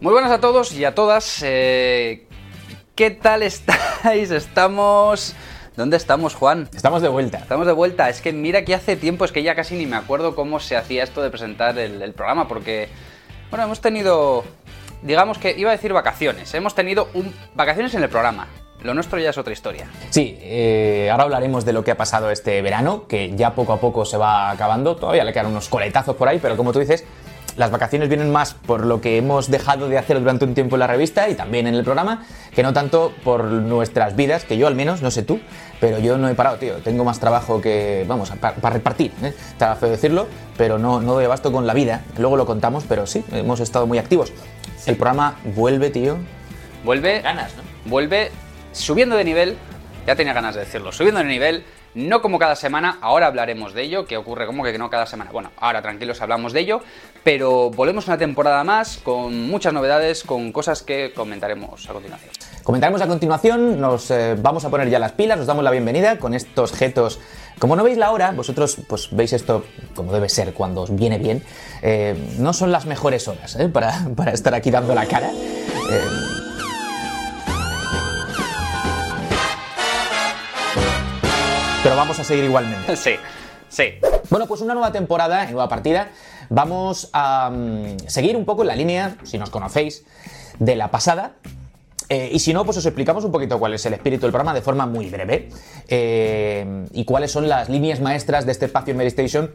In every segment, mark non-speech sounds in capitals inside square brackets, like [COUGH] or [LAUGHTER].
Muy buenas a todos y a todas. eh, ¿Qué tal estáis? Estamos... ¿Dónde estamos, Juan? Estamos de vuelta. Estamos de vuelta. Es que mira que hace tiempo, es que ya casi ni me acuerdo cómo se hacía esto de presentar el, el programa, porque, bueno, hemos tenido, digamos que iba a decir vacaciones. Hemos tenido un, vacaciones en el programa. Lo nuestro ya es otra historia. Sí, eh, ahora hablaremos de lo que ha pasado este verano, que ya poco a poco se va acabando. Todavía le quedan unos coletazos por ahí, pero como tú dices, las vacaciones vienen más por lo que hemos dejado de hacer durante un tiempo en la revista y también en el programa, que no tanto por nuestras vidas, que yo al menos, no sé tú, pero yo no he parado, tío. Tengo más trabajo que, vamos, para repartir, ¿eh? Está feo decirlo, pero no, no doy abasto con la vida. Luego lo contamos, pero sí, hemos estado muy activos. El programa vuelve, tío. Vuelve, Ganas, ¿no? vuelve subiendo de nivel. Ya tenía ganas de decirlo. Subiendo de nivel. No como cada semana, ahora hablaremos de ello, que ocurre como que no cada semana. Bueno, ahora tranquilos hablamos de ello, pero volvemos una temporada más con muchas novedades, con cosas que comentaremos a continuación. Comentaremos a continuación, nos eh, vamos a poner ya las pilas, nos damos la bienvenida con estos jetos. Como no veis la hora, vosotros pues veis esto como debe ser cuando os viene bien. Eh, no son las mejores horas ¿eh? para, para estar aquí dando la cara. Pero vamos a seguir igualmente. [LAUGHS] Sí, sí. Bueno, pues una nueva temporada, nueva partida. Vamos a mm, seguir un poco en la línea, si nos conocéis, de la pasada. Eh, y si no, pues os explicamos un poquito cuál es el espíritu del programa de forma muy breve. eh, y cuáles son las líneas maestras de este espacio en Mary Station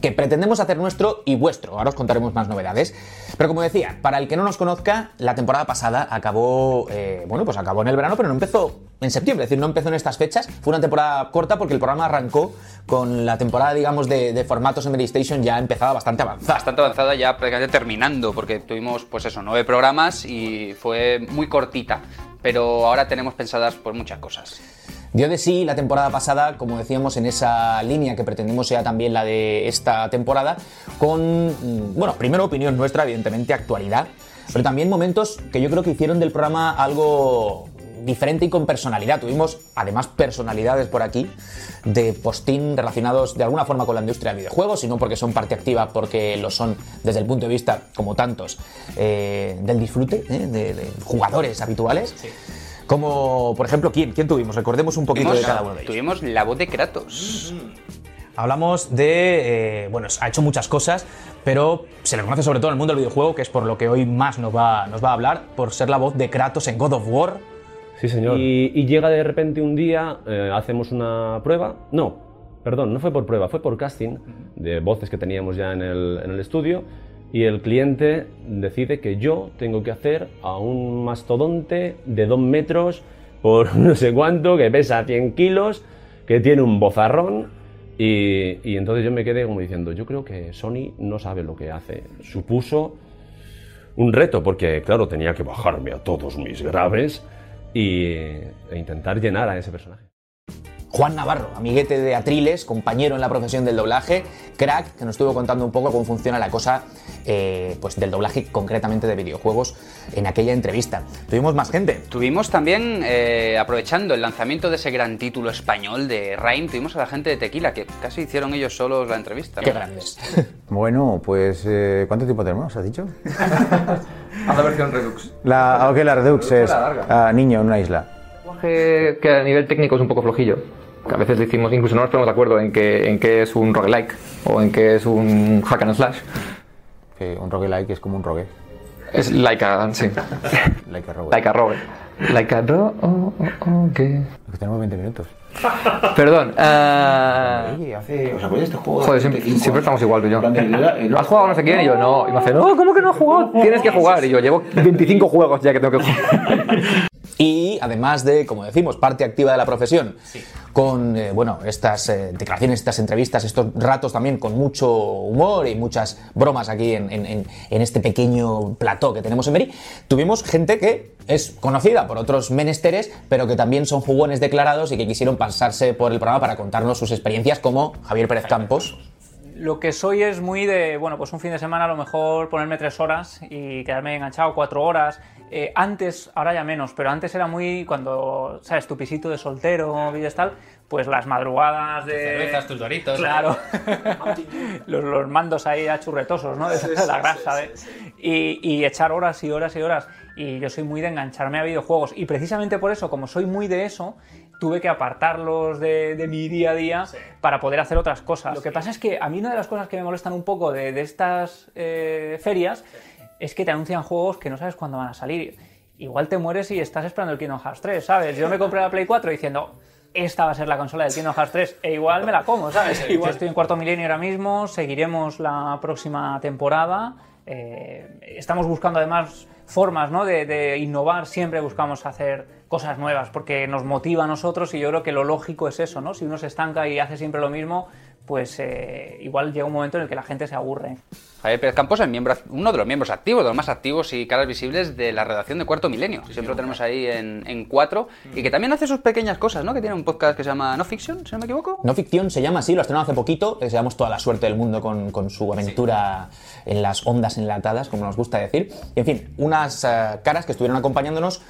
que pretendemos hacer nuestro y vuestro. Ahora os contaremos más novedades. Pero como decía, para el que no nos conozca, la temporada pasada acabó, eh, bueno, pues acabó en el verano, pero no empezó en septiembre, es decir, no empezó en estas fechas. Fue una temporada corta porque el programa arrancó con la temporada, digamos, de, formatos en Mary Station ya empezaba bastante avanzada. Bastante avanzada ya prácticamente terminando, porque tuvimos, pues eso, nueve programas y fue muy cortita. Pero ahora tenemos pensadas pues muchas cosas. Dio de sí la temporada pasada, como decíamos, en esa línea que pretendemos sea también la de esta temporada, con, mm, bueno, primero opinión nuestra, evidentemente, actualidad, pero también momentos que yo creo que hicieron del programa algo diferente y con personalidad. Tuvimos además personalidades por aquí de postín relacionados de alguna forma con la industria del videojuego, si no porque son parte activa, porque lo son desde el punto de vista, como tantos, eh, del disfrute, ¿eh? de, de jugadores habituales. Como, por ejemplo, ¿quién? ¿Quién tuvimos? Recordemos un poquito Tuvimos- de cada uno de ellos. Tuvimos la voz de Kratos. Hablamos de. eh, bueno, ha hecho muchas cosas, pero se le conoce sobre todo en el mundo del videojuego, que es por lo que hoy más nos va, nos va a hablar, por ser la voz de Kratos en God of War. Sí, señor. Y, y llega de repente un día, eh, hacemos una prueba. No, perdón, no fue por prueba, fue por casting de voces que teníamos ya en el, en el estudio. Y el cliente decide que yo tengo que hacer a un mastodonte de dos metros por [LAUGHS] no sé cuánto, que pesa 100 kilos, que tiene un bozarrón. Y, y entonces yo me quedé como diciendo, yo creo que Sony no sabe lo que hace. Supuso un reto, porque claro, tenía que bajarme a todos mis graves y, e intentar llenar a ese personaje. Juan Navarro, amiguete de Atriles, compañero en la profesión del doblaje, crack, que nos estuvo contando un poco cómo funciona la cosa eh, pues del doblaje concretamente de videojuegos en aquella entrevista. Tuvimos más gente. Tuvimos también, eh, aprovechando el lanzamiento de ese gran título español de Rain, tuvimos a la gente de Tequila, que casi hicieron ellos solos la entrevista. Qué grandes. [LAUGHS] Bueno, pues eh, ¿cuánto tiempo tenemos? ¿Has dicho? [LAUGHS] Haz la versión Redux. La, ok, la Redux es niño en una isla. Que, que a nivel técnico es un poco flojillo. Que a veces decimos, incluso no nos ponemos de acuerdo en que, en qué es un roguelike o en qué es un hack and slash. Que un roguelike es como un rogue. Es like a, sí, [LAUGHS] Like a rogue. like a rogue. Like a ro, oh, oh, oh, que- Que tenemos 20 minutos. [LAUGHS] Perdón, Oye, hace... ¿Os acuerdáis de este juego? joder, siempre, siempre estamos igual tú y yo. [LAUGHS] ¿Has jugado no sé quién? Y yo, no. Y me hace, no, ¿cómo que no has jugado? Tienes que jugar. Y yo, llevo 25 juegos ya que tengo que jugar. Y además de, como decimos, parte activa de la profesión, con eh, bueno, estas eh, declaraciones, estas entrevistas, estos ratos también con mucho humor y muchas bromas aquí en, en- en- en este pequeño plató que tenemos en Meri, tuvimos gente que es conocida por otros menesteres, pero que también son jugones declarados y que quisieron pasarse por el programa para contarnos sus experiencias, como Javier Pérez Campos. Lo que soy es muy de, bueno, pues un fin de semana a lo mejor ponerme tres horas y quedarme enganchado cuatro horas. Eh, antes, ahora ya menos, pero antes era muy cuando, ¿sabes? Tu pisito de soltero, vives tal, pues las madrugadas de... cervezas, tus doritos. Claro. [LAUGHS] [LAUGHS] los, los mandos ahí achurretosos, ¿no? De [LAUGHS] la grasa. ¿eh? Y, y echar horas y horas y horas. Y yo soy muy de engancharme a videojuegos. Y precisamente por eso, como soy muy de eso, tuve que apartarlos de, de mi día a día para poder hacer otras cosas. Lo que pasa es que a mí una de las cosas que me molestan un poco de, de estas eh, ferias es que te anuncian juegos que no sabes cuándo van a salir. Igual te mueres y estás esperando el Kingdom Hearts 3, ¿sabes? Yo me compré la Play 4 diciendo, esta va a ser la consola del Kingdom Hearts 3 e igual me la como, ¿sabes? [LAUGHS] Igual estoy en cuarto milenio ahora mismo, seguiremos la próxima temporada. eh, estamos buscando además formas ¿no? de, de innovar, siempre buscamos hacer cosas nuevas porque nos motiva a nosotros y yo creo que lo lógico es eso, ¿no? Si uno se estanca y hace siempre lo mismo, pues eh, igual llega un momento en el que la gente se aburre. Javier Pérez Campos es miembro, uno de los miembros activos, de los más activos y caras visibles de la redacción de Cuarto Milenio. Siempre lo tenemos ahí en, en cuatro. Y que también hace sus pequeñas cosas, ¿no? Que tiene un podcast que se llama No Fiction, si no me equivoco. No ficción se llama así, lo estrenó hace poquito. Les damos toda la suerte del mundo con, con su aventura en las ondas enlatadas, como nos gusta decir. Y en fin, unas eh, caras que estuvieron acompañándonos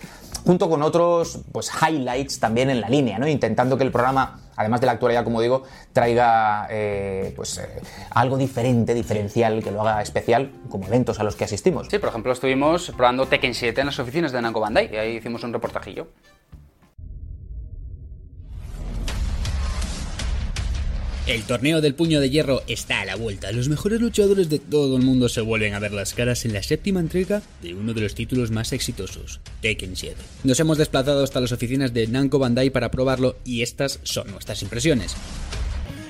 junto con otros pues highlights también en la línea, ¿no? Intentando que el programa, además de la actualidad, como digo, traiga eh, pues eh, algo diferente, diferencial, que lo haga especial, como eventos a los que asistimos. Sí, por ejemplo, estuvimos probando Tekken 7 en las oficinas de Namco Bandai y ahí hicimos un reportajillo. El torneo del puño de hierro está a la vuelta. Los mejores luchadores de todo el mundo se vuelven a ver las caras en la séptima entrega de uno de los títulos más exitosos, Tekken 7. Nos hemos desplazado hasta las oficinas de Namco Bandai para probarlo y estas son nuestras impresiones.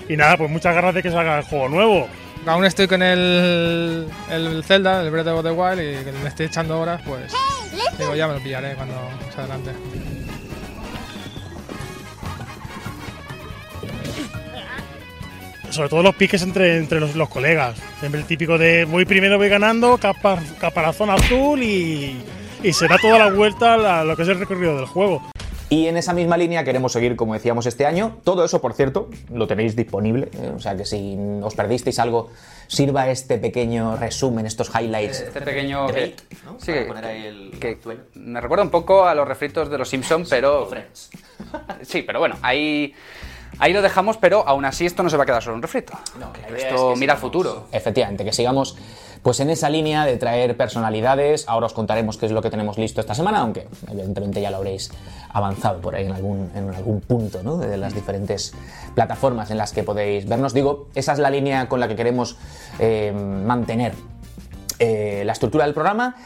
Y nada, pues muchas ganas de que salga el juego nuevo. Aún estoy con el, el Zelda, el Breath of the Wild, y que le estoy echando horas, pues digo, ya me lo pillaré cuando más adelante. Sobre todo los piques entre, entre los, los colegas. Siempre el típico de voy primero, voy ganando, capa- caparazón azul y, y será toda la vuelta a lo que es el recorrido del juego. Y en esa misma línea queremos seguir, como decíamos, este año. Todo eso, por cierto, lo tenéis disponible. ¿eh? O sea que si os perdisteis algo, sirva este pequeño resumen, estos highlights. Este pequeño... Que- ¿no? sí, Para que- poner ahí el que actual. me recuerda un poco a los refritos de los Simpsons, pero... Friends. [LAUGHS] Sí, pero bueno, ahí... Ahí lo dejamos, pero aún así esto no se va a quedar solo un refrito. esto mira al futuro. Efectivamente, que sigamos pues en esa línea de traer personalidades. Ahora os contaremos qué es lo que tenemos listo esta semana, aunque evidentemente ya lo habréis avanzado por ahí en algún, en algún punto ¿no? de las diferentes plataformas en las que podéis vernos. Digo, esa es la línea con la que queremos eh, mantener eh, la estructura del programa.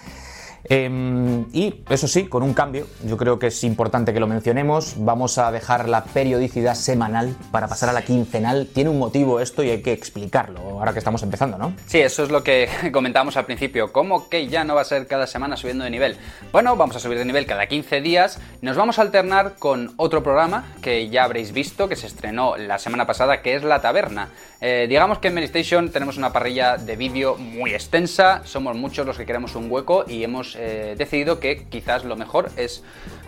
Eh, y eso sí, con un cambio, yo creo que es importante que lo mencionemos. Vamos a dejar la periodicidad semanal para pasar a la quincenal. Tiene un motivo esto y hay que explicarlo ahora que estamos empezando, ¿no? Sí, eso es lo que [LAUGHS] comentábamos al principio. ¿Cómo que ya no va a ser cada semana subiendo de nivel? Bueno, vamos a subir de nivel cada 15 días. Nos vamos a alternar con otro programa que ya habréis visto, que se estrenó la semana pasada, que es La Taberna. Eh, digamos que en Medistation tenemos una parrilla de vídeo muy extensa. Somos muchos los que queremos un hueco y hemos eh, decidido que quizás lo mejor es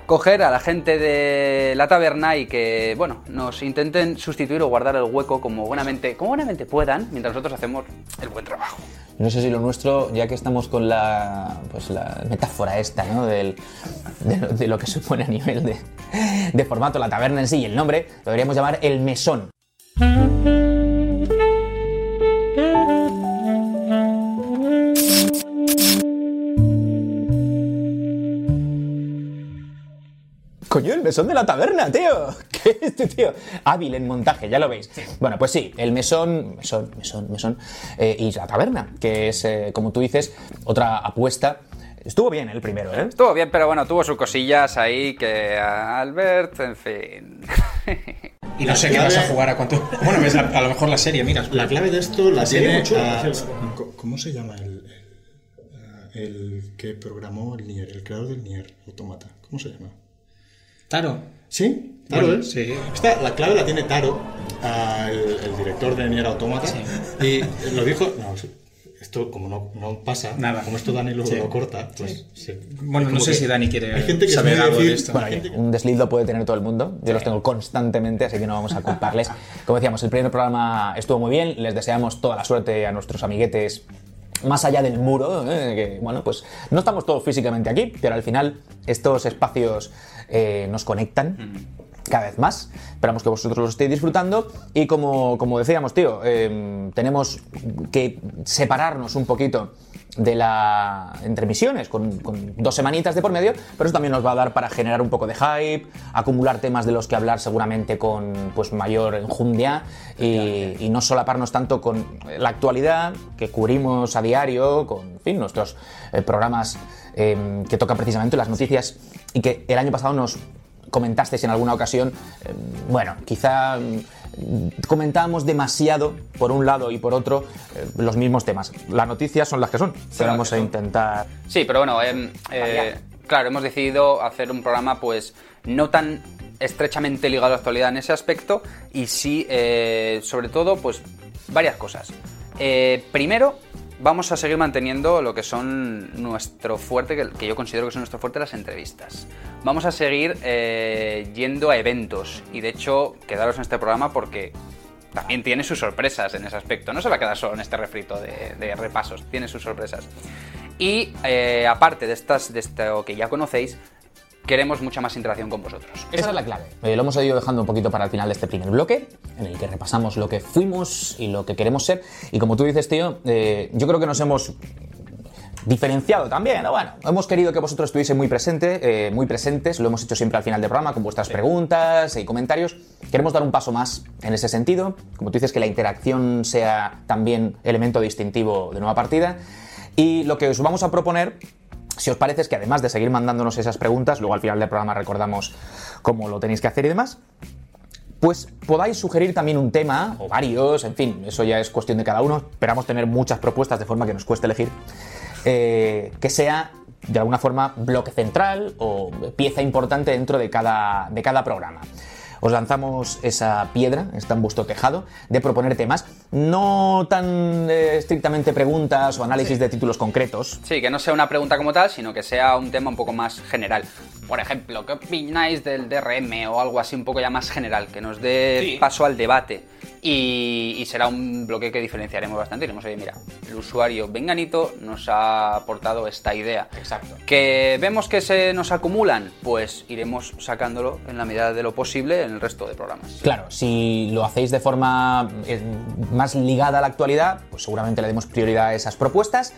coger a la gente de la taberna y que, bueno, nos intenten sustituir o guardar el hueco como buenamente, como puedan, mientras nosotros hacemos el buen trabajo. No sé si lo nuestro, ya que estamos con la, pues la metáfora esta, ¿no? Del, de, lo- de lo que supone a nivel de, de formato la taberna en sí y el nombre, lo deberíamos llamar el mesón. Coño, el mesón de la taberna, tío. [LAUGHS] ¿Qué es este tío? Hábil en montaje, ya lo veis. Bueno, pues sí, el mesón, mesón, mesón, mesón. eh, y la taberna, que es, eh, como tú dices, otra apuesta. Estuvo bien el primero, ¿eh? Estuvo bien, pero bueno, tuvo sus cosillas ahí que Albert, en fin. Y no sé qué vas a jugar a cuánto. Bueno, ves, a, a lo mejor la serie, mira. La clave de esto la serie tiene. co- ¿Cómo se llama el, el que programó el Nier, el creador del Nier Automata? ¿Cómo se llama? Taro. ¿Sí? Taro Bueno, es. sí. Esta, la clave la tiene Taro, el, el director de Nier Automata. Y lo dijo. No, sí. esto como no, no pasa, Nada. como esto Dani luego Sí. lo corta, pues se- Bueno, no sé que si Dani quiere hay gente que saber algo de decir- esto. Bueno, un desliz lo puede tener todo el mundo. Yo los tengo constantemente, así que no vamos a culparles. Como decíamos, el primer programa estuvo muy bien. Les deseamos toda la suerte a nuestros amiguetes más allá del muro. ¿eh? que, bueno, pues no estamos todos físicamente aquí, pero al final estos espacios eh, nos conectan cada vez más. Esperamos que vosotros los estéis disfrutando. Y como, como decíamos, tío, eh, tenemos que separarnos un poquito de la entre misiones con, con dos semanitas de por medio, pero eso también nos va a dar para generar un poco de hype, acumular temas de los que hablar seguramente con pues mayor enjundia y, y no solaparnos tanto con la actualidad que cubrimos a diario, con en fin, nuestros eh, programas eh, que tocan precisamente las noticias y que el año pasado nos comentasteis en alguna ocasión, eh, bueno, quizá mm, comentábamos demasiado por un lado y por otro eh, los mismos temas. Las noticias son las que son, pero vamos a intentar... Sí, pero bueno, em, eh, claro, hemos decidido hacer un programa pues no tan estrechamente ligado a la actualidad en ese aspecto y sí, eh, sobre todo, pues varias cosas. Primero, vamos a seguir manteniendo lo que son nuestro fuerte, que, yo considero que son nuestro fuerte, las entrevistas. Vamos a seguir eh, yendo a eventos y de hecho, quedaros en este programa porque también tiene sus sorpresas en ese aspecto. No se va a quedar solo en este refrito de, de repasos, tiene sus sorpresas. Y eh, aparte de, estas, de esto que ya conocéis, queremos mucha más interacción con vosotros. Esa es la clave. Eh, lo hemos ido dejando un poquito para el final de este primer bloque, en el que repasamos lo que fuimos y lo que queremos ser. Y como tú dices, tío, eh, yo creo que nos hemos diferenciado también. ¿no? Bueno, hemos querido que vosotros estuviese muy presente, eh, muy presentes. Lo hemos hecho siempre al final del programa con vuestras preguntas y comentarios. Queremos dar un paso más en ese sentido. Como tú dices, que la interacción sea también elemento distintivo de nueva partida. Y lo que os vamos a proponer si os parece es que además de seguir mandándonos esas preguntas, luego al final del programa recordamos cómo lo tenéis que hacer y demás, pues podáis sugerir también un tema, o varios, en fin, eso ya es cuestión de cada uno. Esperamos tener muchas propuestas de forma que nos cueste elegir, eh, que sea de alguna forma bloque central o pieza importante dentro de cada, de cada programa. Os lanzamos esa piedra, está en vuestro tejado, de proponer temas, no tan eh, estrictamente preguntas o análisis de títulos concretos, Sí, que no sea una pregunta como tal, sino que sea un tema un poco más general. Por ejemplo, ¿qué opináis del DRM o algo así un poco ya más general, que nos dé paso al debate? Y, y será un bloque que diferenciaremos bastante. Diremos, oye, mira, el usuario Venganito nos ha aportado esta idea. Exacto. Que vemos que se nos acumulan, pues iremos sacándolo en la medida de lo posible en el resto de programas. Claro, si lo hacéis de forma eh, más ligada a la actualidad, pues seguramente le demos prioridad a esas propuestas.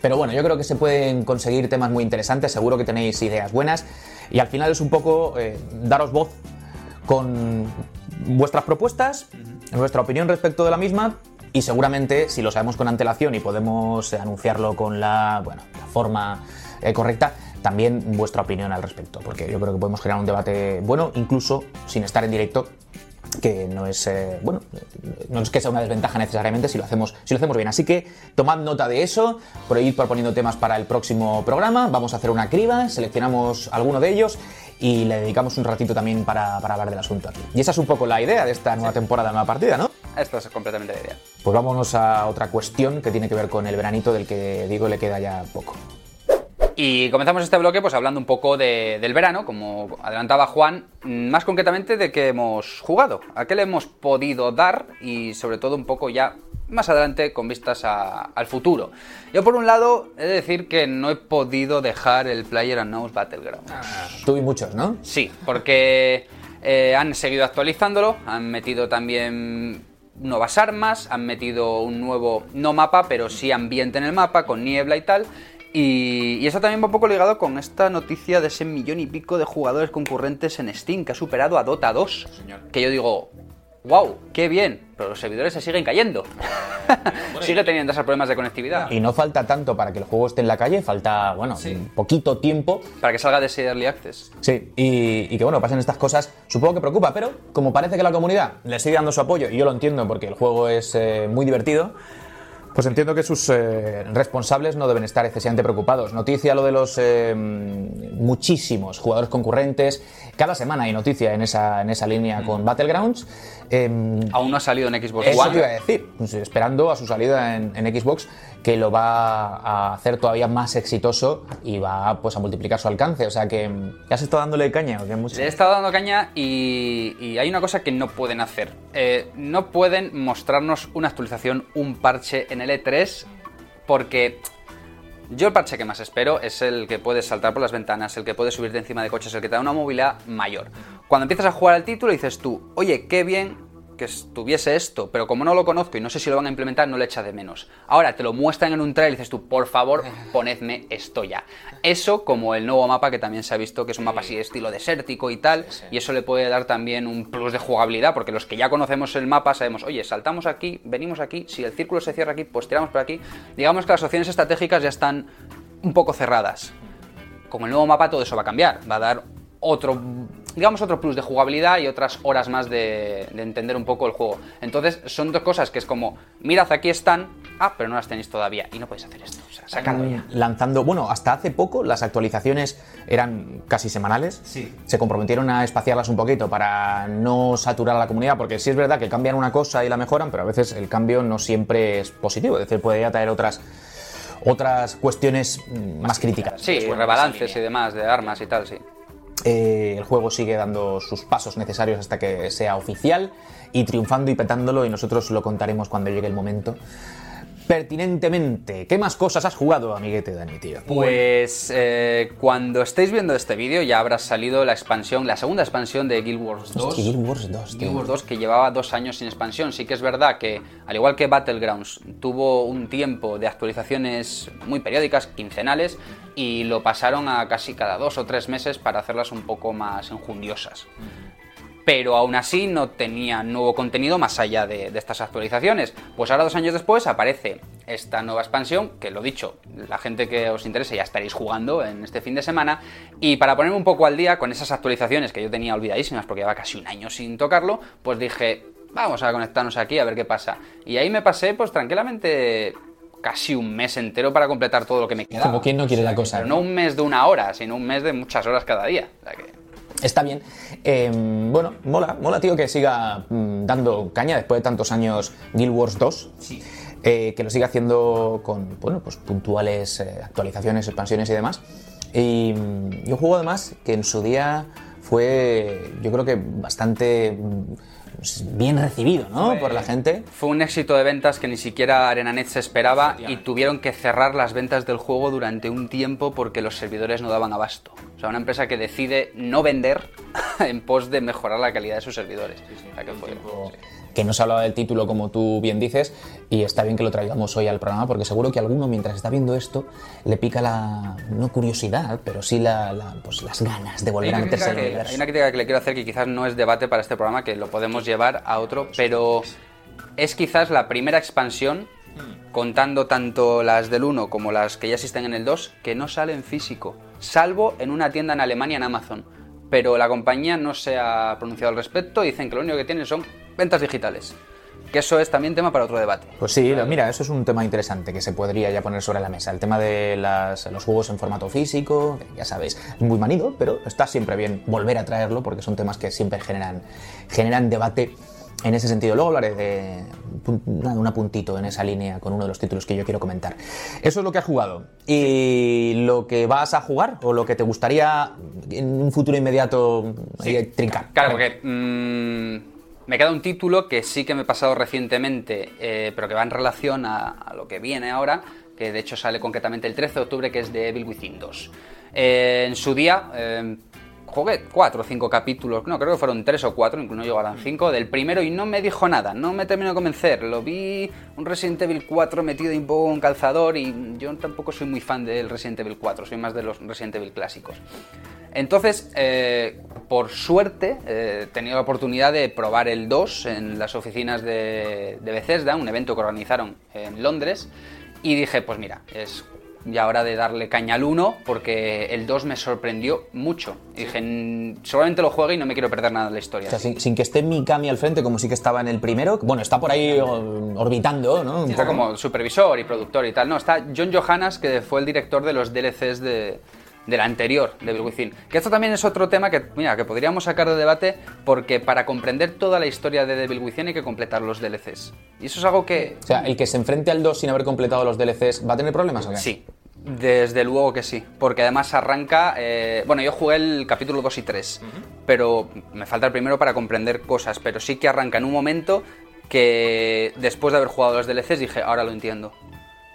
Pero bueno, yo creo que se pueden conseguir temas muy interesantes, seguro que tenéis ideas buenas. Y al final es un poco eh, daros voz con vuestras propuestas, nuestra opinión respecto de la misma. Y seguramente, si lo sabemos con antelación y podemos anunciarlo con la, bueno, la forma eh, correcta, también vuestra opinión al respecto. Porque yo creo que podemos crear un debate bueno, incluso sin estar en directo, que no es eh, bueno no es que sea una desventaja necesariamente si lo hacemos si lo hacemos bien. Así que tomad nota de eso por ir proponiendo temas para el próximo programa. Vamos a hacer una criba seleccionamos alguno de ellos y le dedicamos un ratito también para, para hablar del asunto aquí. Y esa es un poco la idea de esta nueva temporada nueva partida no Esta es completamente la idea. pues vámonos a otra cuestión que tiene que ver con el veranito del que digo le queda ya poco Y comenzamos este bloque pues hablando un poco de- del verano, como adelantaba Juan, más concretamente de qué hemos jugado, a qué le hemos podido dar y sobre todo un poco ya más adelante con vistas a- al futuro. Yo por un lado he de decir que no he podido dejar el Player Unknown's Battleground. tú y muchos no Sí, porque eh, han seguido actualizándolo, han metido también nuevas armas, han metido un nuevo, no mapa, pero sí ambiente en el mapa, con niebla y tal. Y, y eso también va un poco ligado con esta noticia de ese millón y pico de jugadores concurrentes en Steam, que ha superado a Dota 2. Que yo digo, wow, qué bien, pero los servidores se siguen cayendo. [LAUGHS] [LAUGHS] Sigue teniendo esos problemas de conectividad. y no falta tanto para que el juego esté en la calle falta bueno un poquito tiempo Para que salga de ese Early Access. Sí, y, y que bueno, pasen estas cosas, supongo que preocupa, pero como parece que la comunidad le sigue dando su apoyo, y yo lo entiendo porque el juego es eh, muy divertido, Pues entiendo que sus eh, responsables no deben estar excesivamente preocupados. Noticia lo de los eh, muchísimos jugadores concurrentes. Cada semana hay noticia en esa, en esa línea con Battlegrounds. Eh, Aún no ha salido en Xbox eso One. te iba a decir, pues, esperando a su salida en, en Xbox, que lo va a hacer todavía más exitoso y va pues, a multiplicar su alcance. O sea que mm, ya se está dándole caña. ¿o qué? Mucho. Le he estado dando caña y, y hay una cosa que no pueden hacer. Eh, no pueden mostrarnos una actualización, un parche en el E3, porque yo el parche que más espero es el que puedes saltar por las ventanas, el que puedes subirte encima de coches, el que te da una movilidad mayor. Cuando empiezas a jugar al título dices tú, oye, qué bien que estuviese esto, pero como no lo conozco y no sé si lo van a implementar, no le echa de menos. Ahora te lo muestran en un trailer y dices tú, por favor, [LAUGHS] ponedme esto ya. Eso como el nuevo mapa que también se ha visto que es un mapa así de estilo desértico y tal, y eso le puede dar también un plus de jugabilidad, porque los que ya conocemos el mapa sabemos, oye, saltamos aquí, venimos aquí, si el círculo se cierra aquí, pues tiramos por aquí. Digamos que las opciones estratégicas ya están un poco cerradas. Con el nuevo mapa todo eso va a cambiar, va a dar otro, digamos, otro plus de jugabilidad y otras horas más de, de entender un poco el juego. Entonces, son dos cosas que es como, mirad, aquí están, ah, pero no las tenéis todavía y no podéis hacer esto. O sea, sacadlo ya. lanzando, bueno, hasta hace poco las actualizaciones eran casi semanales. Sí. Se comprometieron a espaciarlas un poquito para no saturar a la comunidad, porque sí es verdad que cambian una cosa y la mejoran, pero a veces el cambio no siempre es positivo, es decir, podría traer otras otras cuestiones mm, más críticas. Sí, rebalances y demás de armas y tal, sí. Eh, el juego sigue dando sus pasos necesarios hasta que sea oficial y triunfando y petándolo y nosotros lo contaremos cuando llegue el momento. Pertinentemente, ¿qué más cosas has jugado, amiguete Dani, tío? Pues eh, cuando estéis viendo este vídeo ya habrá salido la expansión, la segunda expansión de Guild Wars 2. Hostia, Guild Wars 2, tío. Guild Wars 2 que llevaba dos años sin expansión. Sí que es verdad que, al igual que Battlegrounds, tuvo un tiempo de actualizaciones muy periódicas, quincenales, y lo pasaron a casi cada dos o tres meses para hacerlas un poco más enjundiosas. Pero aún así no tenía nuevo contenido más allá de, de estas actualizaciones. Pues ahora, dos años después, aparece esta nueva expansión, que lo dicho, la gente que os interese ya estaréis jugando en este fin de semana. Y para ponerme un poco al día con esas actualizaciones que yo tenía olvidadísimas porque llevaba casi un año sin tocarlo, pues dije, vamos a conectarnos aquí a ver qué pasa. Y ahí me pasé, pues tranquilamente casi un mes entero para completar todo lo que me quedaba. Como quien no quiere la cosa. Pero no un mes de una hora, sino un mes de muchas horas cada día. O sea que... Está bien. Eh, bueno, mola, mola, tío, que siga mm, dando caña después de tantos años Guild Wars 2. Eh, que lo siga haciendo con, bueno, pues puntuales eh, actualizaciones, expansiones y demás. Y mm, yo juego además que en su día fue, yo creo que bastante mm, bien recibido, ¿no? Por la gente. Fue un éxito de ventas que ni siquiera ArenaNet se esperaba y tuvieron que cerrar las ventas del juego durante un tiempo porque los servidores no daban abasto. O sea, una empresa que decide no vender [LAUGHS] en pos de mejorar la calidad de sus servidores. O sea, que fue- sí. Que no se hablaba del título como tú bien dices y está bien que lo traigamos hoy al programa porque seguro que alguno mientras está viendo esto le pica la no curiosidad pero sí la, la- pues las ganas de volver a meterse en el que, hay universo. una crítica que le quiero hacer que quizás no es debate para este programa, que lo podemos llevar a otro, pero es quizás la primera expansión, contando tanto las del 1 como las que ya existen en el 2, que no sale en físico, salvo en una tienda en Alemania en Amazon. Pero la compañía no se ha pronunciado al respecto, dicen que lo único que tienen son ventas digitales. Que eso es también tema para otro debate. Pues sí, mira, eso es un tema interesante que se podría ya poner sobre la mesa. El tema de las- los juegos en formato físico, ya sabéis, es muy manido, pero está siempre bien volver a traerlo porque son temas que siempre generan, generan debate en ese sentido. Luego hablaré de un apuntito en esa línea con uno de los títulos que yo quiero comentar. Eso es lo que has jugado. ¿Y lo que vas a jugar o lo que te gustaría en un futuro inmediato eh, trincar? Claro, porque mm, me queda un título que sí que me he pasado recientemente, eh, pero que va en relación a, lo que viene ahora, que de hecho sale concretamente el 13 de octubre, que es de Evil Within 2. Eh, en su día eh, jugué cuatro o cinco capítulos, no, creo que fueron tres o cuatro, incluso no llegaron cinco, del primero y no me dijo nada, no me terminó de convencer. Lo vi un Resident Evil 4 metido un poco en calzador y yo tampoco soy muy fan del Resident Evil 4, soy más de los Resident Evil clásicos. Entonces, eh, por suerte, eh, he tenido la oportunidad de probar el 2 en las oficinas de, de Bethesda, un evento que organizaron en Londres, y dije, pues mira, es y ahora de darle caña al 1 porque el 2 me sorprendió mucho. Y dije, "Mm, seguramente lo juegue y no me quiero perder nada de la historia. O sea, sin, sin que esté Mikami al frente, como sí que estaba en el primero. Bueno, está por ahí orbitando, ¿no? Un Está poco. como supervisor y productor y tal. No, está John Johannes, que fue el director de los DLCs de, del anterior, de Devil Within. Que esto también es otro tema que, mira, que podríamos sacar de debate porque para comprender toda la historia de Devil Within hay que completar los DLCs. Y eso es algo que... O sea, el que se enfrente al 2 sin haber completado los DLCs, ¿va a tener problemas o qué? Sí, desde luego que sí. Porque además arranca... eh, bueno, yo jugué el capítulo 2 y 3, pero me falta el primero para comprender cosas. Pero sí que arranca en un momento que después de haber jugado los DLCs dije, ahora lo entiendo.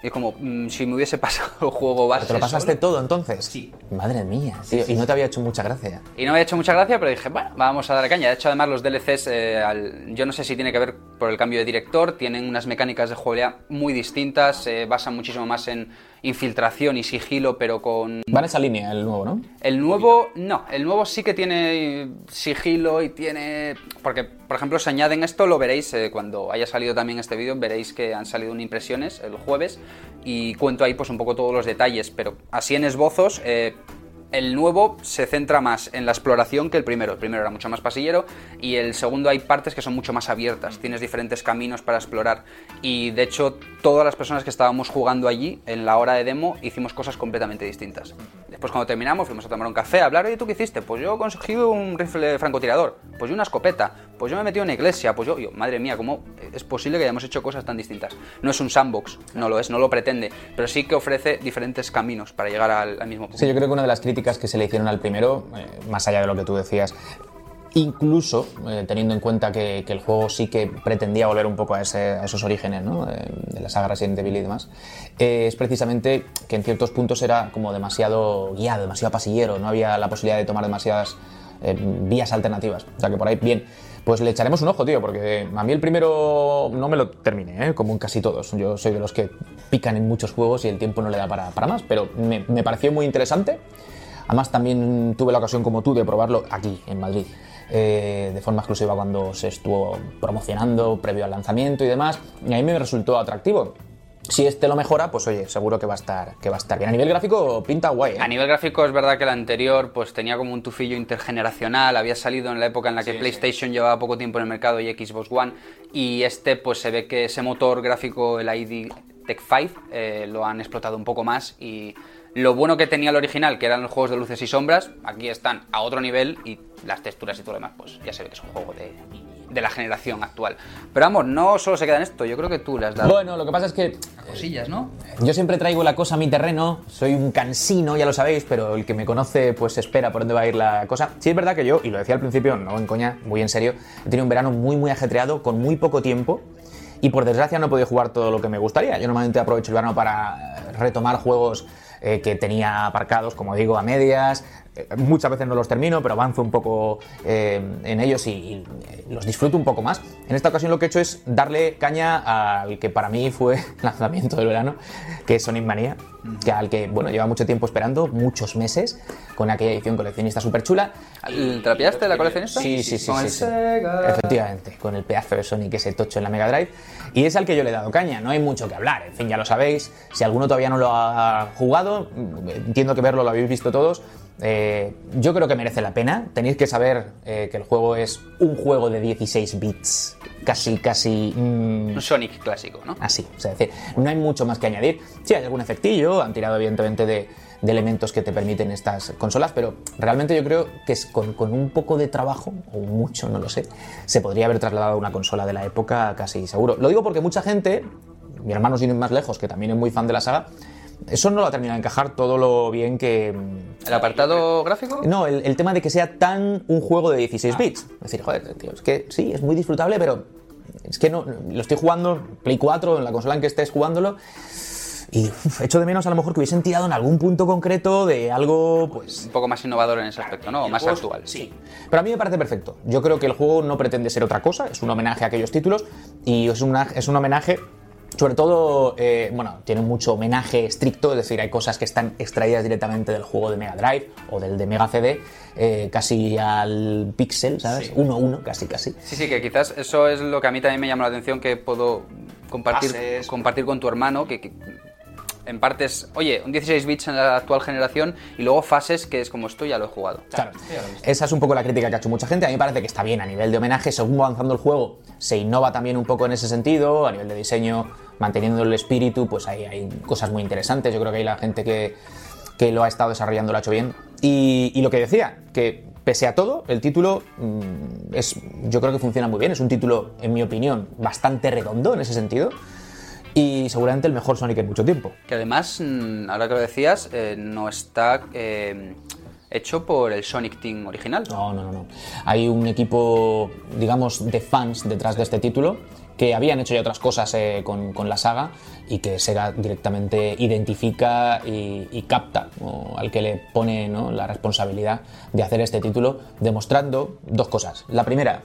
Y como, mm, si me hubiese [LAUGHS] pasado el juego base ¿Te lo pasaste solo. todo entonces? Sí. Madre mía, tío. Y no te había hecho mucha gracia. Y no me había hecho mucha gracia, pero dije, bueno, vamos a darle caña. De hecho, además, los DLCs, eh, al- yo no sé si tiene que ver por el cambio de director, tienen unas mecánicas de jugabilidad muy distintas, se basan muchísimo más en infiltración y sigilo, pero con... Va en esa línea el nuevo, ¿no? El nuevo, no, el nuevo sí que tiene sigilo y tiene... Porque, por ejemplo, se añaden esto, lo veréis eh, cuando haya salido también este vídeo, veréis que han salido un impresiones el jueves y cuento ahí pues un poco todos los detalles, pero así en esbozos... eh, el nuevo se centra más en la exploración que el primero. El primero era mucho más pasillero y el segundo hay partes que son mucho más abiertas. Tienes diferentes caminos para explorar. Y de hecho, todas las personas que estábamos jugando allí en la hora de demo hicimos cosas completamente distintas. Después, cuando terminamos, fuimos a tomar un café, a hablar. Oye, ¿tú qué hiciste? Pues yo conseguí un rifle francotirador. Pues yo una escopeta. Pues yo me metí en una iglesia. Pues yo, yo, madre mía, ¿cómo es posible que hayamos hecho cosas tan distintas? No es un sandbox, no lo es, no lo pretende. Pero sí que ofrece diferentes caminos para llegar al, al mismo punto. Sí, yo creo que una de las críticas que se le hicieron al primero, eh, más allá de lo que tú decías, incluso eh, teniendo en cuenta que, que el juego sí que pretendía volver un poco a, ese- a esos orígenes ¿no? de, de la saga Resident Evil y demás, eh, es precisamente que en ciertos puntos era como demasiado guiado, demasiado pasillero, no había la posibilidad de tomar demasiadas eh, vías alternativas. O sea que por ahí, bien. Pues le echaremos un ojo, tío, porque a mí el primero no me lo terminé, ¿eh? como en casi todos. Yo soy de los que pican en muchos juegos y el tiempo no le da para, para más, pero me, me pareció muy interesante. Además, también tuve la ocasión, como tú, de probarlo aquí, en Madrid, eh, de forma exclusiva cuando se estuvo promocionando, previo al lanzamiento y demás, y a mí me resultó atractivo. Si este lo mejora, pues oye, seguro que va a estar, que va a estar bien. A nivel gráfico, pinta guay, ¿eh? A nivel gráfico es verdad que el anterior pues tenía como un tufillo intergeneracional, había salido en la época en la que PlayStation llevaba poco tiempo en el mercado y Xbox One y este pues se ve que ese motor gráfico, el ID Tech 5, eh, lo han explotado un poco más y lo bueno que tenía el original, que eran los juegos de luces y sombras, aquí están a otro nivel y las texturas y todo lo demás pues ya se ve que es un juego de, de la generación actual. Pero vamos, no solo se queda en esto, yo creo que tú le has dado Bueno, lo que pasa es que cosillas, ¿no? Yo siempre traigo la cosa a mi terreno, soy un cansino, ya lo sabéis, pero el que me conoce pues espera por dónde va a ir la cosa. Sí es verdad que yo, y lo decía al principio, no en coña, muy en serio, he tenido un verano muy muy ajetreado, con muy poco tiempo, y por desgracia no he podido jugar todo lo que me gustaría. Yo normalmente aprovecho el verano para eh, retomar juegos eh, que tenía aparcados, como digo, a medias. Eh, Muchas veces no los termino, pero avanzo un poco eh, en ellos y, y, eh, los disfruto un poco más. En esta ocasión lo que he hecho es darle caña al que para mí fue [LAUGHS] el lanzamiento del verano, que es Sonic Mania, que al que bueno lleva mucho tiempo esperando, muchos meses, con aquella edición coleccionista súper chula. ¿Te la coleccionista? Sí, sí, sí. Con sí, el sí. Sega. Efectivamente, con el pedazo de Sonic ese tocho en la Mega Drive. Y es al que yo le he dado caña, no hay mucho que hablar. En fin, ya lo sabéis. Si alguno todavía no lo ha jugado, entiendo que verlo lo habéis visto todos. Eh, yo creo que merece la pena. Tenéis que saber eh, que el juego es un juego de 16 bits. Casi, casi. mm, Un Sonic clásico, ¿no? Así, o sea, es decir, no hay mucho más que añadir. Sí, hay algún efectillo, han tirado evidentemente de, de elementos que te permiten estas consolas, pero realmente yo creo que es con, con un poco de trabajo, o mucho, no lo sé, se podría haber trasladado a una consola de la época casi seguro. Lo digo porque mucha gente, mi hermano sin ir más lejos, que también es muy fan de la saga, eso no lo ha terminado de encajar todo lo bien que... ¿El apartado gráfico? No, el, el tema de que sea tan un juego de 16 bits. Es decir, joder, tío, es que sí, es muy disfrutable, pero es que no, lo estoy jugando Play 4, en la consola en que estés jugándolo, y uf, echo de menos a lo mejor que hubiesen tirado en algún punto concreto de algo, pues... Un poco más innovador en ese aspecto, ¿no? O más juego- actual. Sí. Pero a mí me parece perfecto. Yo creo que el juego no pretende ser otra cosa, es un homenaje a aquellos títulos y es, una, es un homenaje, sobre todo, eh, bueno, tiene mucho homenaje estricto, es decir, hay cosas que están extraídas directamente del juego de Mega Drive o del de Mega CD, eh, casi al pixel, ¿sabes? Uno a uno, casi, casi. Sí, sí, que quizás eso es lo que a mí también me llama la atención que puedo compartir, compartir con tu hermano, que, que en partes, oye, un 16 bits en la actual generación y luego fases que es como esto ya lo he jugado. Claro, esa es un poco la crítica que ha hecho mucha gente. A mí me parece que está bien a nivel de homenaje. Según va avanzando el juego, se innova también un poco en ese sentido. A nivel de diseño, manteniendo el espíritu, pues hay, hay cosas muy interesantes. Yo creo que hay la gente que, que lo ha estado desarrollando lo ha hecho bien. Y, y lo que decía, que pese a todo, el título mm, es, yo creo que funciona muy bien. Es un título, en mi opinión, bastante redondo en ese sentido. Y seguramente el mejor Sonic en mucho tiempo. Que además, mm, ahora que lo decías, eh, no está eh, hecho por el Sonic Team original. No, no, no, no. Hay un equipo, digamos, de fans detrás de este título que habían hecho ya otras cosas eh, con, con la saga y que Sega directamente identifica y, y capta ¿no? al que le pone ¿no? la responsabilidad de hacer este título, demostrando dos cosas. La primera,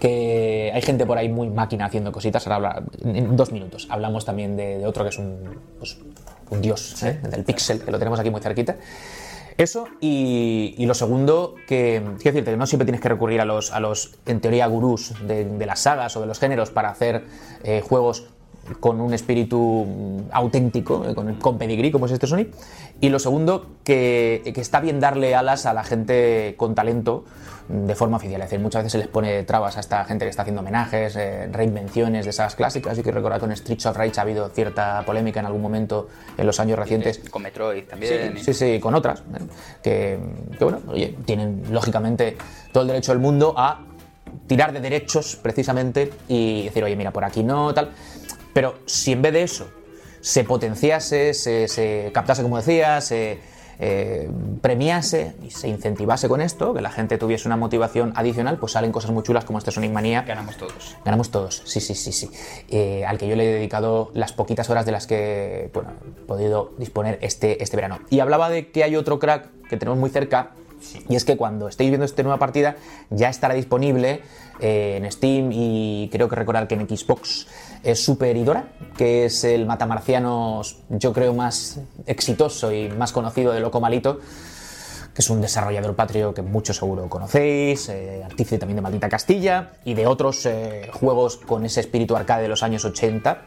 que hay gente por ahí muy máquina haciendo cositas. Ahora habla- en dos minutos. Hablamos también de, de otro que es un, pues, un dios ¿eh? del pixel, que lo tenemos aquí muy cerquita. Eso, y, y lo segundo, que quiero decirte que no siempre tienes que recurrir a los, a los en teoría, gurús de, de las sagas o de los géneros para hacer eh, juegos con un espíritu mm, auténtico, eh, con, con pedigrí, como es este Sonic. Y lo segundo, que, que está bien darle alas a la gente con talento mm, de forma oficial. Es decir, muchas veces se les pone trabas a esta gente que está haciendo homenajes, eh, reinvenciones de sagas clásicas. Yo quiero recordar que con Streets of Rage ha habido cierta polémica en algún momento en los años recientes. Con Metroid también. Sí, sí, sí, con otras. ¿eh? Que, que, bueno, oye, tienen lógicamente todo el derecho del mundo a tirar de derechos precisamente y decir, oye, mira, por aquí no, tal. Pero si en vez de eso se potenciase, se, se captase, como decía, se eh, premiase y se incentivase con esto, que la gente tuviese una motivación adicional, pues salen cosas muy chulas como este Sonic Manía. Ganamos todos. Ganamos todos, sí, sí, sí, sí. Eh, al que yo le he dedicado las poquitas horas de las que bueno, he podido disponer este, este verano. Y hablaba de que hay otro crack que tenemos muy cerca, y es que cuando estéis viendo esta nueva partida ya estará disponible eh, en Steam y creo que recordar que en Xbox es Super Idora, que es el matamarcianos yo creo más exitoso y más conocido de Loco Malito que es un desarrollador patrio que muchos seguro conocéis, eh, artífice también de Maldita Castilla y de otros eh, juegos con ese espíritu arcade de los años 80,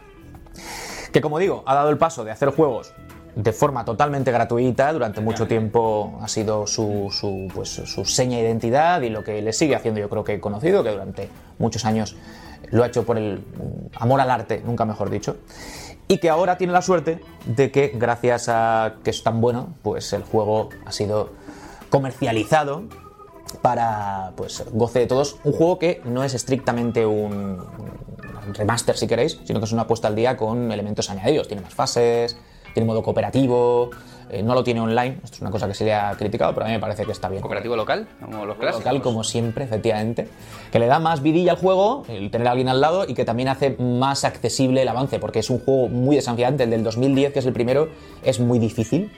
que como digo, ha dado el paso de hacer juegos de forma totalmente gratuita, durante mucho tiempo ha sido su, su, pues, su seña de identidad y lo que le sigue haciendo yo creo que conocido, que durante muchos años lo ha hecho por el amor al arte, nunca mejor dicho, y que ahora tiene la suerte de que gracias a que es tan bueno, pues el juego ha sido comercializado para pues goce de todos. Un juego que no es estrictamente un un remaster si queréis, sino que es una puesta al día con elementos añadidos. Tiene más fases, tiene modo cooperativo, eh, no lo tiene online. Esto es una cosa que se le ha criticado, pero a mí me parece que está bien. Cooperativo local, como los clásicos. Local, como siempre, efectivamente. Que le da más vidilla al juego, el tener a alguien al lado, y que también hace más accesible el avance, porque es un juego muy desafiante. El del 2010, que es el primero, es muy difícil.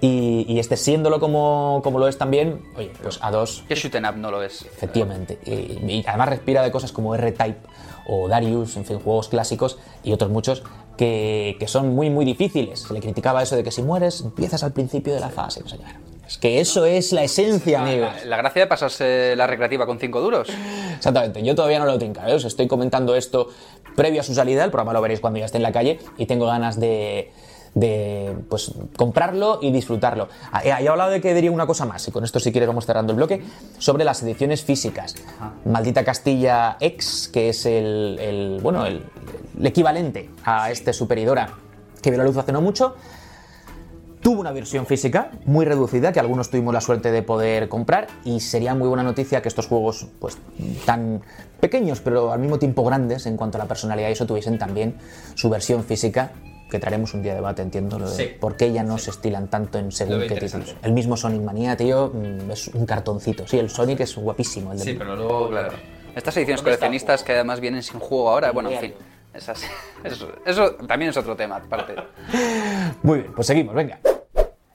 Y, y este siéndolo como, como lo es también, oye, pues a dos ¿Qué shoot up no lo es? Efectivamente. Y, y además respira de cosas como R-Type o Darius, en fin, juegos clásicos y otros muchos que, que son muy, muy difíciles. Se le criticaba eso de que si mueres, empiezas al principio de la fase. Es que eso es la esencia, amigos. La, la gracia de pasarse la recreativa con 5 duros. Exactamente, yo todavía no lo tengo, ¿eh? os estoy comentando esto previo a su salida, el programa lo veréis cuando ya esté en la calle y tengo ganas de, de pues comprarlo y disfrutarlo. Ah, He, he hablado de que diría una cosa más, y con esto si quieres vamos cerrando el bloque, sobre las ediciones físicas. Maldita Castilla X, que es el, el, bueno, el, el equivalente a este Superidora que vio la luz hace no mucho, Tuvo una versión física muy reducida que algunos tuvimos la suerte de poder comprar y sería muy buena noticia que estos juegos pues tan pequeños pero al mismo tiempo grandes en cuanto a la personalidad y eso tuviesen también su versión física que traeremos un día de debate, entiendo, lo de Sí. por qué ya no se estilan tanto en según qué títulos. El mismo Sonic Manía, tío, mm, es un cartoncito. Sí, el Sonic es guapísimo. El de- Sí, pero luego, claro. Estas ediciones coleccionistas que además vienen sin juego ahora, bueno, en fin. Esas, [LAUGHS] eso, eso también es otro tema, aparte. Muy bien, pues seguimos, venga.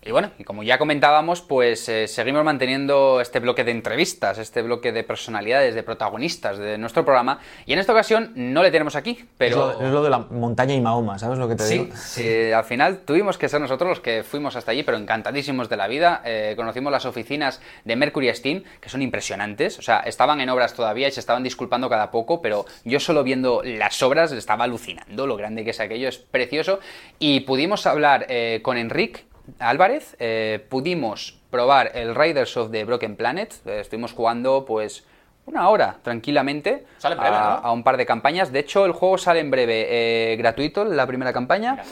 Y bueno, y como ya comentábamos, pues eh, seguimos manteniendo este bloque de entrevistas, este bloque de personalidades, de protagonistas de nuestro programa. Y en esta ocasión no le tenemos aquí, pero... Es lo, es lo de la montaña y Mahoma, ¿sabes lo que te Sí, digo? sí, al final tuvimos que ser nosotros los que fuimos hasta allí, pero encantadísimos de la vida. Eh, conocimos las oficinas de Mercury Steam, que son impresionantes. O sea, estaban en obras todavía y se estaban disculpando cada poco, pero yo solo viendo las obras estaba alucinando lo grande que es aquello, es precioso. Y pudimos hablar eh, con Enric Álvarez, eh, pudimos probar el Riders of the Broken Planet. Eh, estuvimos jugando, pues una hora tranquilamente Sale en breve, a, ¿no? a un par de campañas. De hecho, el juego sale en breve eh, gratuito, la primera campaña.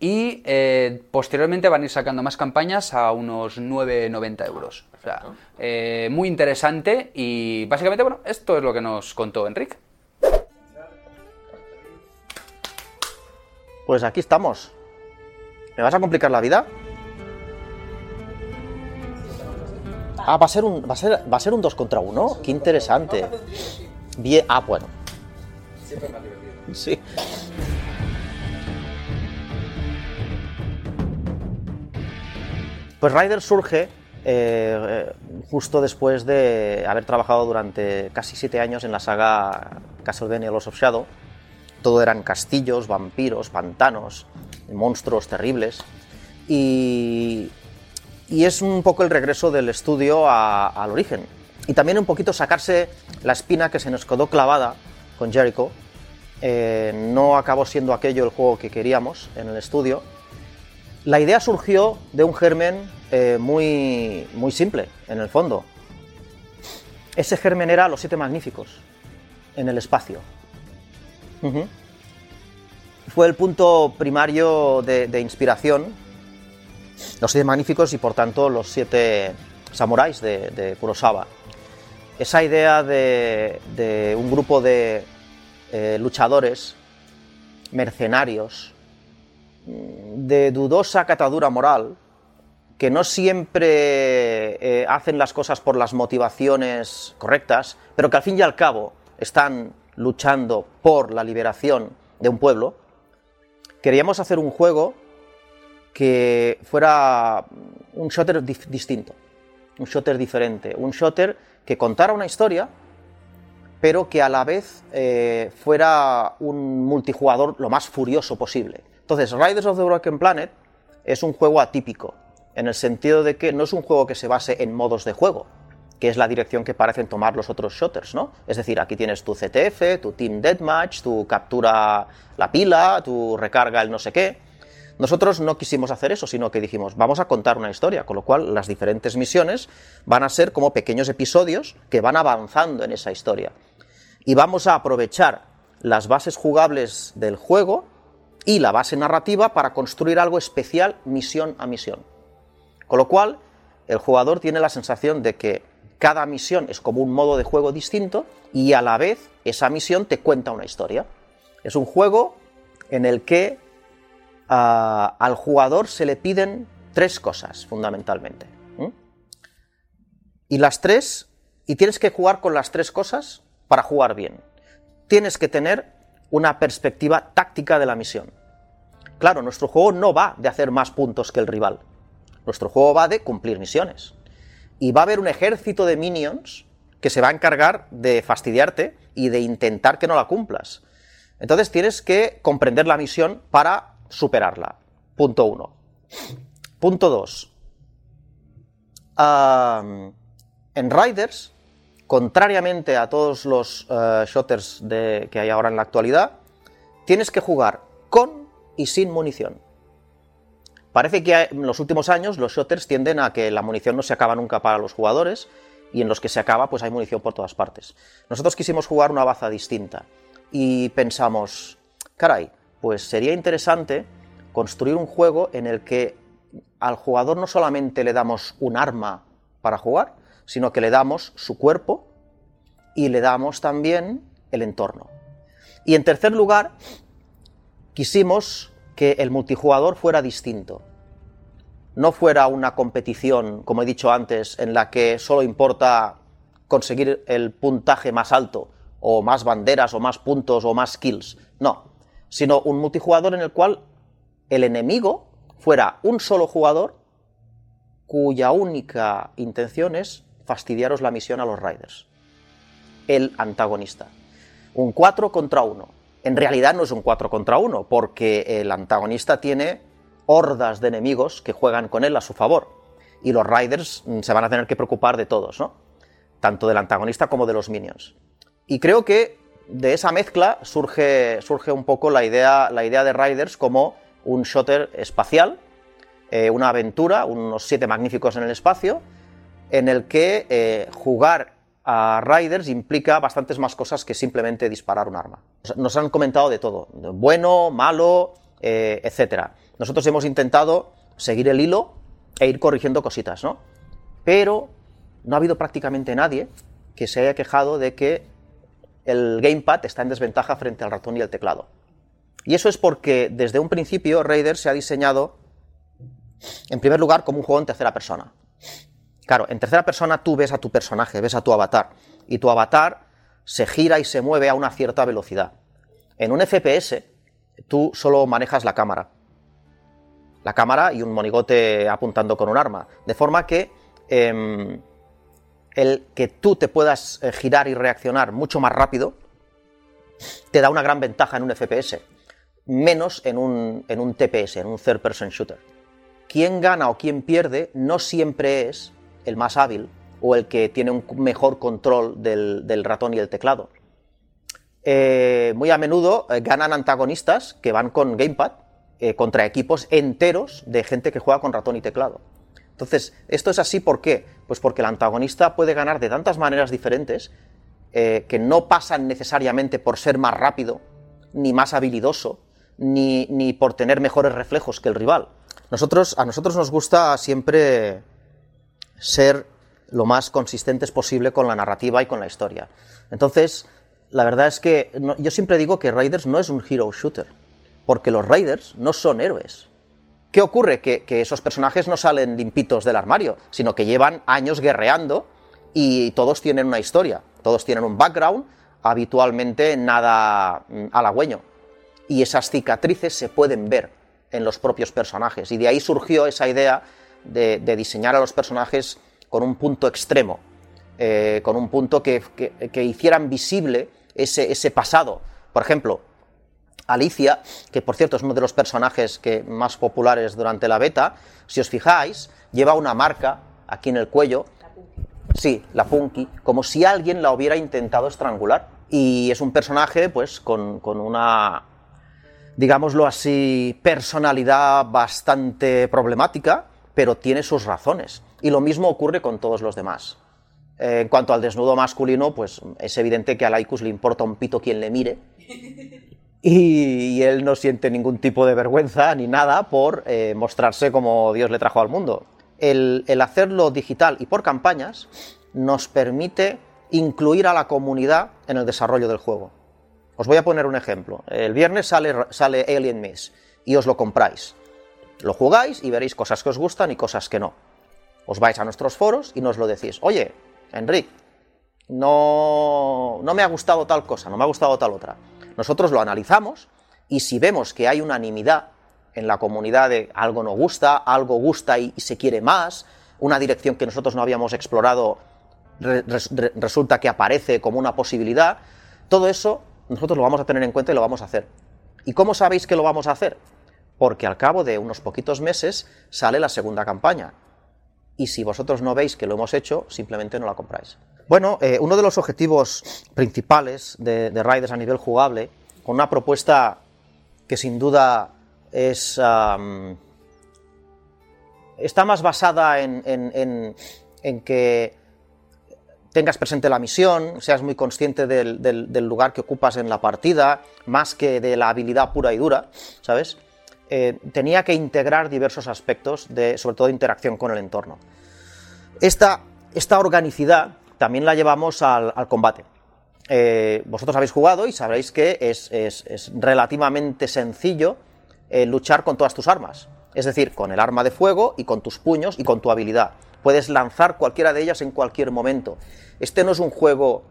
Y eh, posteriormente van a ir sacando más campañas a unos 9,90 euros. O sea, eh, muy interesante y básicamente, bueno, esto es lo que nos contó Enric. Pues aquí estamos. ¿Me vas a complicar la vida? Ah, va a ser un, va a ser, va a ser un 2 contra 1. Qué interesante. Bien. Ah, bueno. Sí. Pues Ryder surge eh, eh, justo después de haber trabajado durante casi siete años en la saga Castlevania Lost of Shadow. Todo eran castillos, vampiros, pantanos, monstruos terribles. Y, y es un poco el regreso del estudio al origen. Y también un poquito sacarse la espina que se nos quedó clavada con Jericho. Eh, no acabó siendo aquello el juego que queríamos en el estudio. La idea surgió de un germen eh, muy, muy simple, en el fondo. Ese germen era Los Siete Magníficos, en el espacio. Fue el punto primario de inspiración, Los Siete Magníficos y por tanto Los Siete Samuráis de, de Kurosawa. Esa idea de, de un grupo de eh, luchadores, mercenarios, de dudosa catadura moral, que no siempre eh, hacen las cosas por las motivaciones correctas, pero que al fin y al cabo están luchando por la liberación de un pueblo, queríamos hacer un juego que fuera un shooter distinto, un shooter diferente, un shooter que contara una historia, pero que a la vez eh, fuera un multijugador lo más furioso posible. Entonces, Riders of the Broken Planet es un juego atípico, en el sentido de que no es un juego que se base en modos de juego, que es la dirección que parecen tomar los otros shooters, ¿no? Es decir, aquí tienes tu CTF, tu Team Deathmatch, tu captura la pila, tu recarga el no sé qué. Nosotros no quisimos hacer eso, sino que dijimos, vamos a contar una historia, con lo cual las diferentes misiones van a ser como pequeños episodios que van avanzando en esa historia. Y vamos a aprovechar las bases jugables del juego y la base narrativa para construir algo especial misión a misión. Con lo cual, el jugador tiene la sensación de que cada misión es como un modo de juego distinto y a la vez esa misión te cuenta una historia. Es un juego en el que al jugador se le piden tres cosas fundamentalmente. Y las tres, y tienes que jugar con las tres cosas para jugar bien. Tienes que tener una perspectiva táctica de la misión. Claro, nuestro juego no va de hacer más puntos que el rival. Nuestro juego va de cumplir misiones. Y va a haber un ejército de minions que se va a encargar de fastidiarte y de intentar que no la cumplas. Entonces tienes que comprender la misión para superarla. Punto uno. Punto dos. En Riders, contrariamente a todos los eh, shooters de- que hay ahora en la actualidad, tienes que jugar con y sin munición. Parece que en los últimos años los shooters tienden a que la munición no se acaba nunca para los jugadores y en los que se acaba pues hay munición por todas partes. Nosotros quisimos jugar una baza distinta y pensamos, caray, pues sería interesante construir un juego en el que al jugador no solamente le damos un arma para jugar, sino que le damos su cuerpo y le damos también el entorno. Y en tercer lugar, quisimos que el multijugador fuera distinto. No fuera una competición, como he dicho antes, en la que solo importa conseguir el puntaje más alto, o más banderas, o más puntos, o más kills. No, sino un multijugador en el cual el enemigo fuera un solo jugador cuya única intención es fastidiaros la misión a los Riders. El antagonista. Un 4 contra 1. En realidad no es un 4 contra 1, porque el antagonista tiene hordas de enemigos que juegan con él a su favor. Y los Riders mm, se van a tener que preocupar de todos, ¿no? Tanto del antagonista como de los minions. Y creo que de esa mezcla surge, surge un poco la idea, la idea de Riders como un shooter espacial, eh, una aventura, unos siete magníficos en el espacio, en el que eh, jugar a Riders implica bastantes más cosas que simplemente disparar un arma. Nos han comentado de todo, bueno, malo, eh, etc. Nosotros hemos intentado seguir el hilo e ir corrigiendo cositas, ¿no? Pero no ha habido prácticamente nadie que se haya quejado de que el gamepad está en desventaja frente al ratón y el teclado. Y eso es porque desde un principio Raiders se ha diseñado, en primer lugar, como un juego en tercera persona. Claro, en tercera persona tú ves a tu personaje, ves a tu avatar, y tu avatar se gira y se mueve a una cierta velocidad. En un FPS, tú solo manejas la cámara. La cámara y un monigote apuntando con un arma. De forma que em, el que tú te puedas eh, girar y reaccionar mucho más rápido te da una gran ventaja en un FPS, menos en un, en un TPS, en un third person shooter. Quien gana o quien pierde no siempre es el más hábil o el que tiene un mejor control del, ratón y el teclado. Eh, muy a menudo eh, ganan antagonistas que van con gamepad contra equipos enteros de gente que juega con ratón y teclado. Entonces, esto es así ¿por qué? Pues porque el antagonista puede ganar de tantas maneras diferentes eh, que no pasan necesariamente por ser más rápido, ni más habilidoso, ni, ni, por tener mejores reflejos que el rival. A nosotros nos gusta siempre ser lo más consistentes posible con la narrativa y con la historia. Entonces, la verdad es que yo siempre digo que Raiders no es un hero shooter, porque los Raiders no son héroes. ¿Qué ocurre? Que, esos personajes no salen limpitos del armario, sino que llevan años guerreando y todos tienen una historia, todos tienen un background, habitualmente nada mm, halagüeño. Y esas cicatrices se pueden ver en los propios personajes. Y de ahí surgió esa idea de, diseñar a los personajes con un punto extremo, eh, con un punto que, hicieran visible ese, ese pasado. Por ejemplo, Alicia, que por cierto es uno de los personajes que más populares durante la beta, si os fijáis, lleva una marca aquí en el cuello. Sí, la Punky, como si alguien la hubiera intentado estrangular. Y es un personaje, pues, con, una, digámoslo así, personalidad bastante problemática, pero tiene sus razones. Y lo mismo ocurre con todos los demás. Eh, en cuanto al desnudo masculino, pues es evidente que a Laikus le importa un pito quien le mire y, él no siente ningún tipo de vergüenza ni nada por eh, mostrarse como Dios le trajo al mundo. El, hacerlo digital y por campañas nos permite incluir a la comunidad en el desarrollo del juego. Os voy a poner un ejemplo. El viernes sale, Alien Miss y os lo compráis. Lo jugáis y veréis cosas que os gustan y cosas que no. Os vais a nuestros foros y nos lo decís. Oye, Enric, no, no me ha gustado tal cosa, no me ha gustado tal otra nosotros lo analizamos y si vemos que hay unanimidad en la comunidad de algo no gusta, algo gusta y, se quiere más, una dirección que nosotros no habíamos explorado resulta que aparece como una posibilidad, todo eso nosotros lo vamos a tener en cuenta y lo vamos a hacer. ¿Y cómo sabéis que lo vamos a hacer? Porque al cabo de unos poquitos meses sale la segunda campaña. Y si vosotros no veis que lo hemos hecho, simplemente no la compráis. Bueno, eh, uno de los objetivos principales de, de, Riders a nivel jugable, con una propuesta que sin duda es. está más basada en, que tengas presente la misión, seas muy consciente del, lugar que ocupas en la partida, más que de la habilidad pura y dura, ¿sabes? Eh, tenía que integrar diversos aspectos de, sobre todo, interacción con el entorno. Esta organicidad también la llevamos al, combate. Eh, vosotros habéis jugado y sabréis que es, relativamente sencillo eh, luchar con todas tus armas. Es decir, con el arma de fuego y con tus puños y con tu habilidad. Puedes lanzar cualquiera de ellas en cualquier momento. Este no es un juego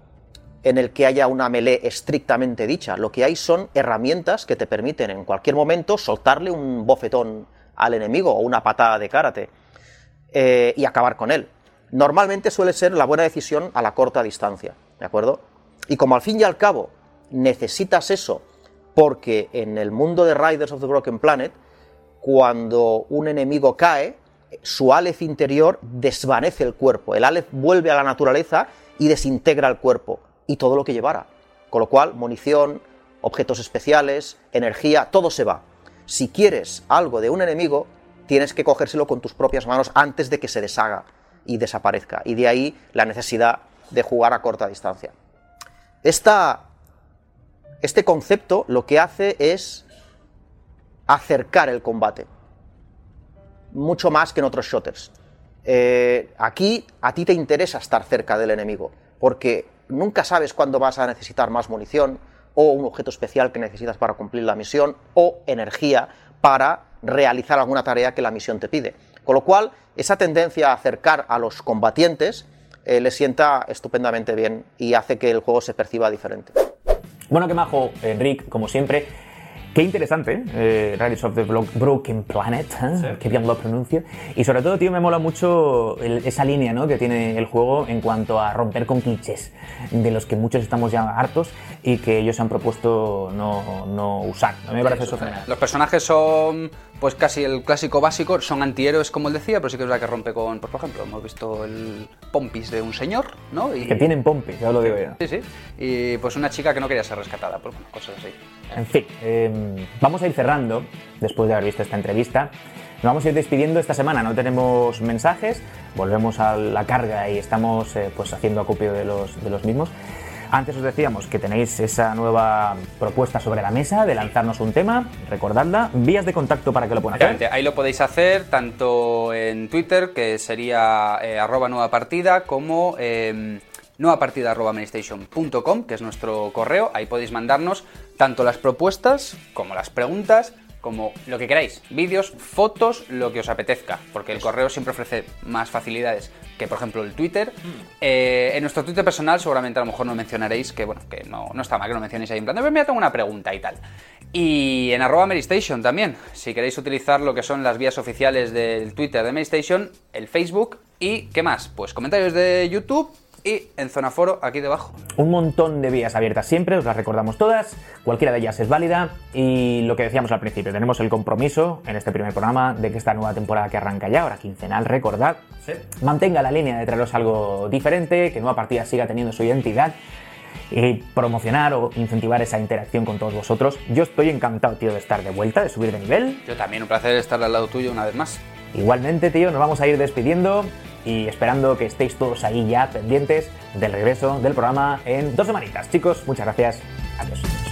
en el que haya una melee estrictamente dicha. Lo que hay son herramientas que te permiten en cualquier momento soltarle un bofetón al enemigo o una patada de karate. eh, y acabar con él. Normalmente suele ser la buena decisión a la corta distancia, ¿de acuerdo? Y como al fin y al cabo necesitas eso, porque en el mundo de Riders of the Broken Planet, cuando un enemigo cae, su Aleph interior desvanece el cuerpo, el Aleph vuelve a la naturaleza y desintegra el cuerpo y todo lo que llevara. Con lo cual, munición, objetos especiales, energía, todo se va. Si quieres algo de un enemigo, tienes que cogérselo con tus propias manos antes de que se deshaga y desaparezca. Y de ahí la necesidad de jugar a corta distancia. Esta, este concepto lo que hace es acercar el combate, mucho más que en otros shooters. Eh, aquí a ti te interesa estar cerca del enemigo, porque nunca sabes cuándo vas a necesitar más munición, o un objeto especial que necesitas para cumplir la misión, o energía para realizar alguna tarea que la misión te pide. Con lo cual, esa tendencia a acercar a los combatientes eh, le sienta estupendamente bien y hace que el juego se perciba diferente. Bueno, que majo, Enric, como siempre. Qué interesante, eh, Riders of the Broken Planet, ¿eh? que bien lo pronuncio. Y sobre todo, tío, me mola mucho el- esa línea ¿no? que tiene el juego en cuanto a romper con clichés, de los que muchos estamos ya hartos y que ellos han propuesto no, no usar. A mí me parece eso fenomenal. Los personajes son, pues casi el clásico básico, son antihéroes como él decía, pero sí que es verdad que rompe con, por ejemplo, hemos visto el pompis de un señor, ¿no? Y, Que tienen pompe, ya os lo digo yo. Sí, sí. Y pues una chica que no quería ser rescatada, pues bueno, cosas así. En fin, eh, vamos a ir cerrando, después de haber visto esta entrevista. Nos vamos a ir despidiendo esta semana, no tenemos mensajes, volvemos a la carga y estamos eh, pues haciendo acopio de los, de los mismos. Antes os decíamos que tenéis esa nueva propuesta sobre la mesa de lanzarnos un tema, recordadla, vías de contacto para que lo puedan hacer. Ahí lo podéis hacer tanto en Twitter, que sería eh, arroba nueva partida, como eh, nueva partida arroba mainstation.com, que es nuestro correo. Ahí podéis mandarnos tanto las propuestas como las preguntas, como lo que queráis. Vídeos, fotos, lo que os apetezca, porque el correo siempre ofrece más facilidades que, por ejemplo, el Twitter. Eh, en nuestro Twitter personal seguramente a lo mejor no mencionaréis, que bueno, que no, no está mal que lo mencionéis ahí en plan, de, "Pues mira, tengo una pregunta y tal. Y en arroba Meristation también, si queréis utilizar lo que son las vías oficiales del Twitter de Meristation, el Facebook y ¿qué más? Pues comentarios de YouTube y en Zona Foro aquí debajo. Un montón de vías abiertas siempre, os las recordamos todas, cualquiera de ellas es válida y lo que decíamos al principio, tenemos el compromiso en este primer programa de que esta nueva temporada que arranca ya, ahora quincenal, recordad, mantenga la línea de traeros algo diferente, que Nueva Partida siga teniendo su identidad y promocionar o incentivar esa interacción con todos vosotros. Yo estoy encantado, tío, de estar de vuelta, de subir de nivel. Yo también, un placer estar al lado tuyo una vez más. Igualmente, tío, nos vamos a ir despidiendo y esperando que estéis todos ahí ya pendientes del regreso del programa en dos semanitas. Chicos, muchas gracias. Adiós.